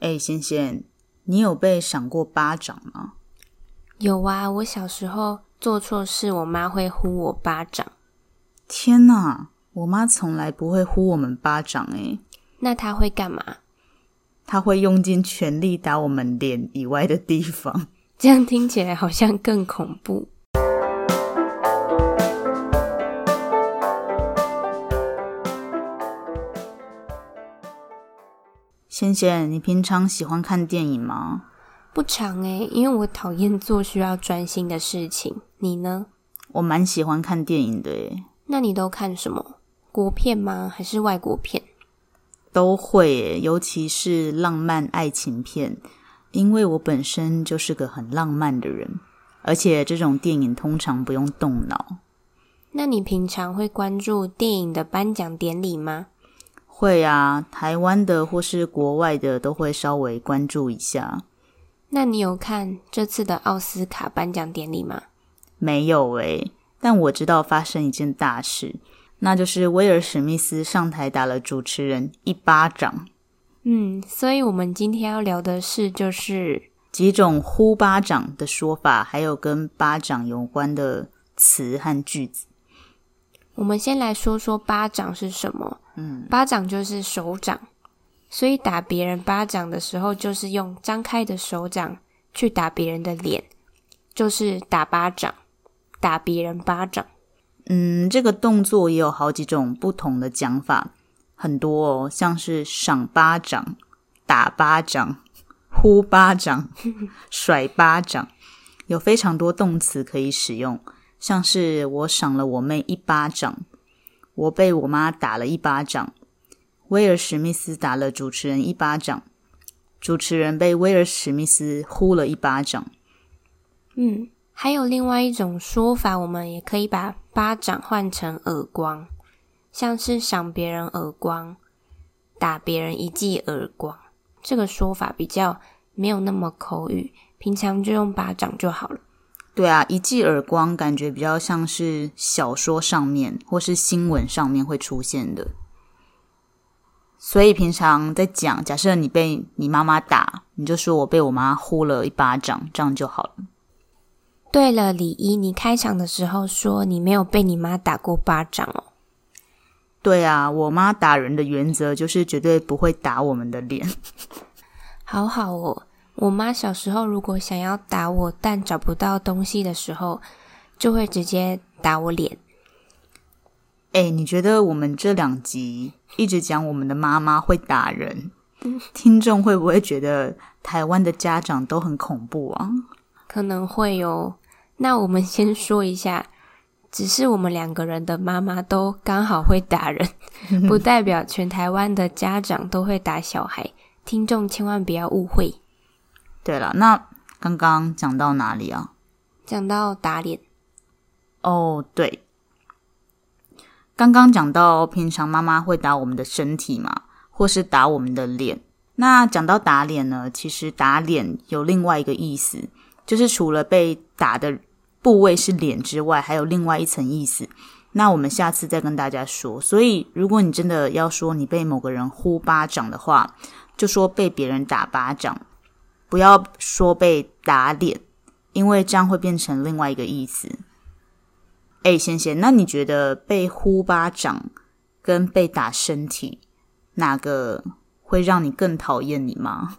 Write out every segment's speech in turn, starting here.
哎，仙仙，你有被赏过巴掌吗？有啊，我小时候做错事，我妈会呼我巴掌。天哪，我妈从来不会呼我们巴掌诶。那她会干嘛？她会用尽全力打我们脸以外的地方。这样听起来好像更恐怖。仙仙，你平常喜欢看电影吗？不常诶，因为我讨厌做需要专心的事情。你呢？我蛮喜欢看电影的诶。那你都看什么？国片吗？还是外国片？都会诶，尤其是浪漫爱情片，因为我本身就是个很浪漫的人，而且这种电影通常不用动脑。那你平常会关注电影的颁奖典礼吗？会啊，台湾的或是国外的都会稍微关注一下。那你有看这次的奥斯卡颁奖典礼吗？没有诶，但我知道发生一件大事，那就是威尔史密斯上台打了主持人一巴掌。嗯，所以我们今天要聊的事就是几种呼巴掌的说法，还有跟巴掌有关的词和句子。我们先来说说巴掌是什么。嗯，巴掌就是手掌，所以打别人巴掌的时候，就是用张开的手掌去打别人的脸，就是打巴掌，打别人巴掌。嗯，这个动作也有好几种不同的讲法，很多哦，像是赏巴掌、打巴掌、呼巴掌、甩巴掌，有非常多动词可以使用。像是我赏了我妹一巴掌，我被我妈打了一巴掌，威尔史密斯打了主持人一巴掌，主持人被威尔史密斯呼了一巴掌。嗯，还有另外一种说法，我们也可以把巴掌换成耳光，像是赏别人耳光，打别人一记耳光。这个说法比较没有那么口语，平常就用巴掌就好了。对啊，一记耳光感觉比较像是小说上面或是新闻上面会出现的，所以平常在讲，假设你被你妈妈打，你就说我被我妈呼了一巴掌，这样就好了。对了，李一，你开场的时候说你没有被你妈打过巴掌哦。对啊，我妈打人的原则就是绝对不会打我们的脸。好好哦。我妈小时候如果想要打我，但找不到东西的时候，就会直接打我脸。哎，你觉得我们这两集一直讲我们的妈妈会打人，听众会不会觉得台湾的家长都很恐怖啊？可能会哦。那我们先说一下，只是我们两个人的妈妈都刚好会打人，不代表全台湾的家长都会打小孩。听众千万不要误会。对了，那刚刚讲到哪里啊？讲到打脸。哦，对，刚刚讲到平常妈妈会打我们的身体嘛，或是打我们的脸。那讲到打脸呢，其实打脸有另外一个意思，就是除了被打的部位是脸之外，还有另外一层意思。那我们下次再跟大家说。所以，如果你真的要说你被某个人呼巴掌的话，就说被别人打巴掌。不要说被打脸，因为这样会变成另外一个意思。哎，仙仙，那你觉得被呼巴掌跟被打身体，哪个会让你更讨厌你吗？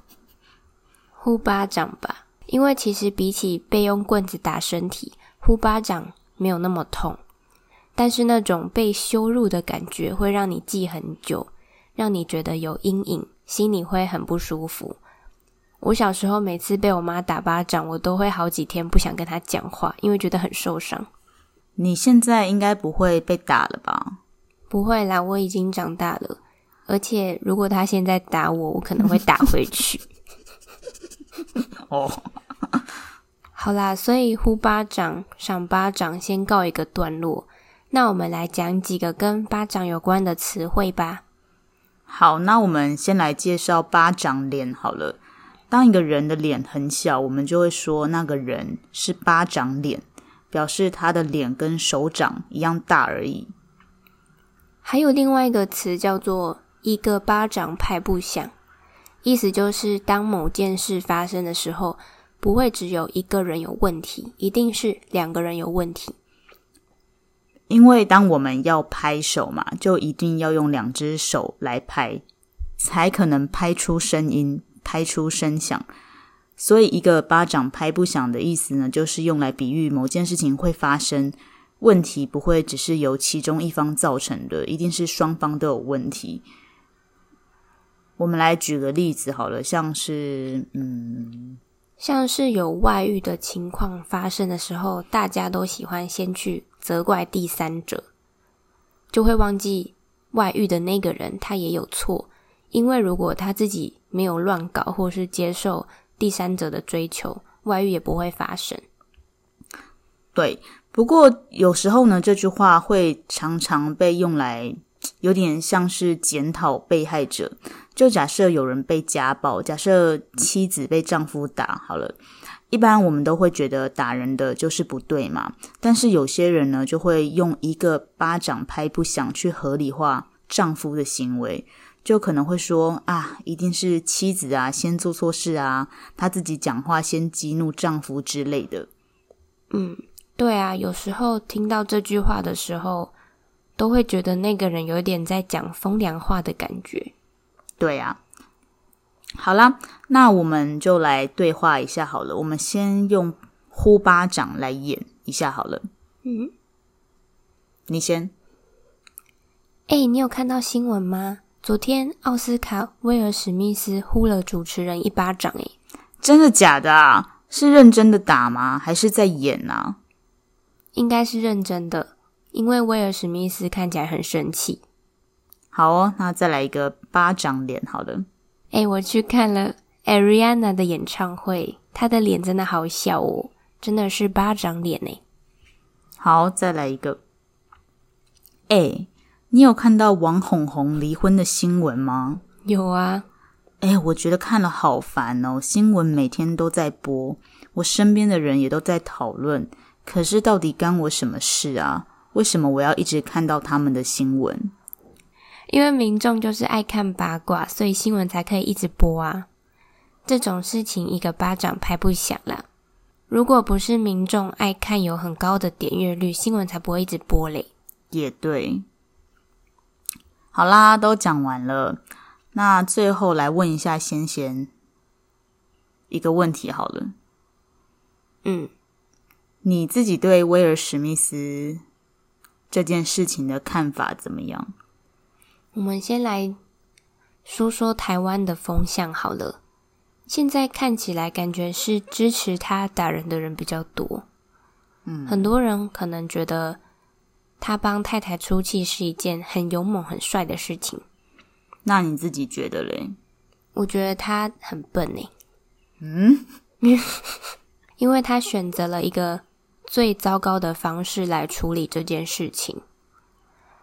呼巴掌吧，因为其实比起被用棍子打身体，呼巴掌没有那么痛，但是那种被羞辱的感觉会让你记很久，让你觉得有阴影，心里会很不舒服。我小时候每次被我妈打巴掌，我都会好几天不想跟她讲话，因为觉得很受伤。你现在应该不会被打了吧？不会啦，我已经长大了。而且如果她现在打我，我可能会打回去。哦，好啦，所以呼巴掌、赏巴掌先告一个段落。那我们来讲几个跟巴掌有关的词汇吧。好，那我们先来介绍巴掌脸好了。当一个人的脸很小，我们就会说那个人是巴掌脸，表示他的脸跟手掌一样大而已。还有另外一个词叫做“一个巴掌拍不响”，意思就是当某件事发生的时候，不会只有一个人有问题，一定是两个人有问题。因为当我们要拍手嘛，就一定要用两只手来拍，才可能拍出声音，拍出声响。所以，一个巴掌拍不响的意思呢，就是用来比喻某件事情会发生，问题不会只是由其中一方造成的，一定是双方都有问题。我们来举个例子好了，像是嗯。像是有外遇的情况发生的时候，大家都喜欢先去责怪第三者，就会忘记外遇的那个人他也有错。因为如果他自己没有乱搞，或是接受第三者的追求，外遇也不会发生。对，不过有时候呢，这句话会常常被用来，有点像是检讨被害者。就假设有人被家暴，假设妻子被丈夫打，好了，一般我们都会觉得打人的就是不对嘛。但是有些人呢，就会用一个巴掌拍不响去合理化丈夫的行为，就可能会说啊，一定是妻子啊先做错事啊，她自己讲话先激怒丈夫之类的。嗯，对啊，有时候听到这句话的时候，都会觉得那个人有点在讲风凉话的感觉。对啊，好啦，那我们就来对话一下好了。我们先用呼巴掌来演一下好了。嗯，你先。哎，你有看到新闻吗？昨天奥斯卡威尔史密斯呼了主持人一巴掌。哎，真的假的啊？是认真的打吗？还是在演啊？应该是认真的，因为威尔史密斯看起来很生气。好哦，那再来一个巴掌脸，好了。诶，我去看了 Ariana 的演唱会，她的脸真的好小哦，真的是巴掌脸诶。好，再来一个。诶，你有看到王红红离婚的新闻吗？有啊。哎，我觉得看了好烦哦，新闻每天都在播，我身边的人也都在讨论，可是到底干我什么事啊？为什么我要一直看到他们的新闻？因为民众就是爱看八卦，所以新闻才可以一直播啊。这种事情一个巴掌拍不响啦。如果不是民众爱看有很高的点阅率，新闻才不会一直播嘞。也对。好啦，都讲完了，那最后来问一下仙仙一个问题好了。嗯，你自己对威尔史密斯这件事情的看法怎么样？我们先来说说台湾的风向好了。现在看起来感觉是支持他打人的人比较多。嗯，很多人可能觉得他帮太太出气是一件很勇猛、很帅的事情。那你自己觉得嘞？我觉得他很笨诶。嗯，因为他选择了一个最糟糕的方式来处理这件事情。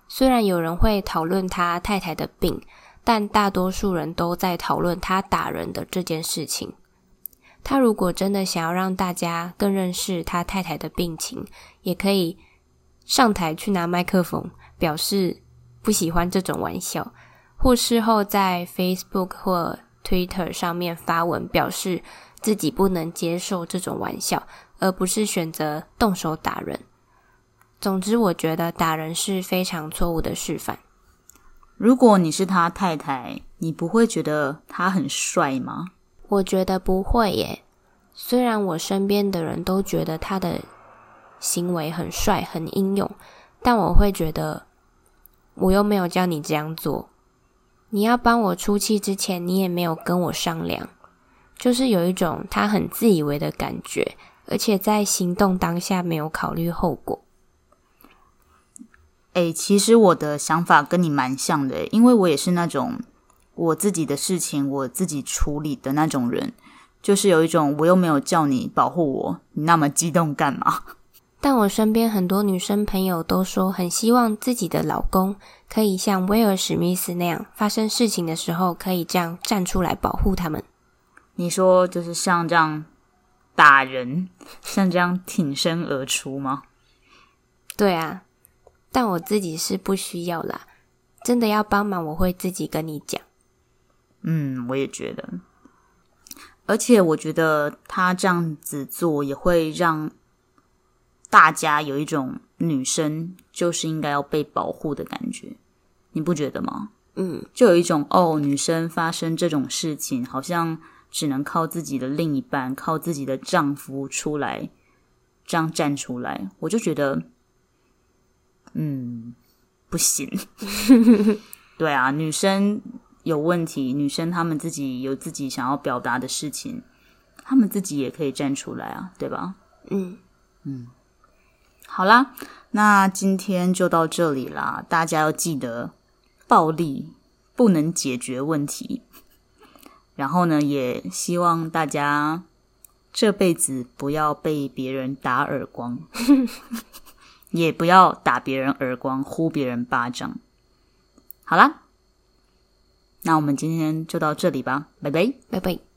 虽然有人会讨论他太太的病，但大多数人都在讨论他打人的这件事情。他如果真的想要让大家更认识他太太的病情，也可以上台去拿麦克风，表示不喜欢这种玩笑，或事后在 Facebook 或 Twitter 上面发文，表示自己不能接受这种玩笑，而不是选择动手打人。总之，我觉得打人是非常错误的示范。如果你是他太太，你不会觉得他很帅吗？我觉得不会耶。虽然我身边的人都觉得他的行为很帅、很英勇，但我会觉得，我又没有叫你这样做。你要帮我出气之前，你也没有跟我商量，就是有一种他很自以为的感觉，而且在行动当下没有考虑后果。诶，其实我的想法跟你蛮像的，因为我也是那种我自己的事情我自己处理的那种人，就是有一种我又没有叫你保护我，你那么激动干嘛？但我身边很多女生朋友都说，很希望自己的老公可以像威尔史密斯那样，发生事情的时候可以这样站出来保护他们。你说就是像这样打人，像这样挺身而出吗？对啊。但我自己是不需要啦，真的要帮忙，我会自己跟你讲。嗯，我也觉得。而且我觉得他这样子做也会让大家有一种女生就是应该要被保护的感觉，你不觉得吗？嗯，就有一种哦，女生发生这种事情，好像只能靠自己的另一半，靠自己的丈夫出来，这样站出来，我就觉得，嗯，不行。对啊，女生有问题，女生她们自己有自己想要表达的事情，她们自己也可以站出来啊，对吧？嗯嗯，好啦，那今天就到这里啦，大家要记得。暴力不能解决问题，然后呢，也希望大家这辈子不要被别人打耳光，也不要打别人耳光、呼别人巴掌。好啦，那我们今天就到这里吧，拜拜，拜拜。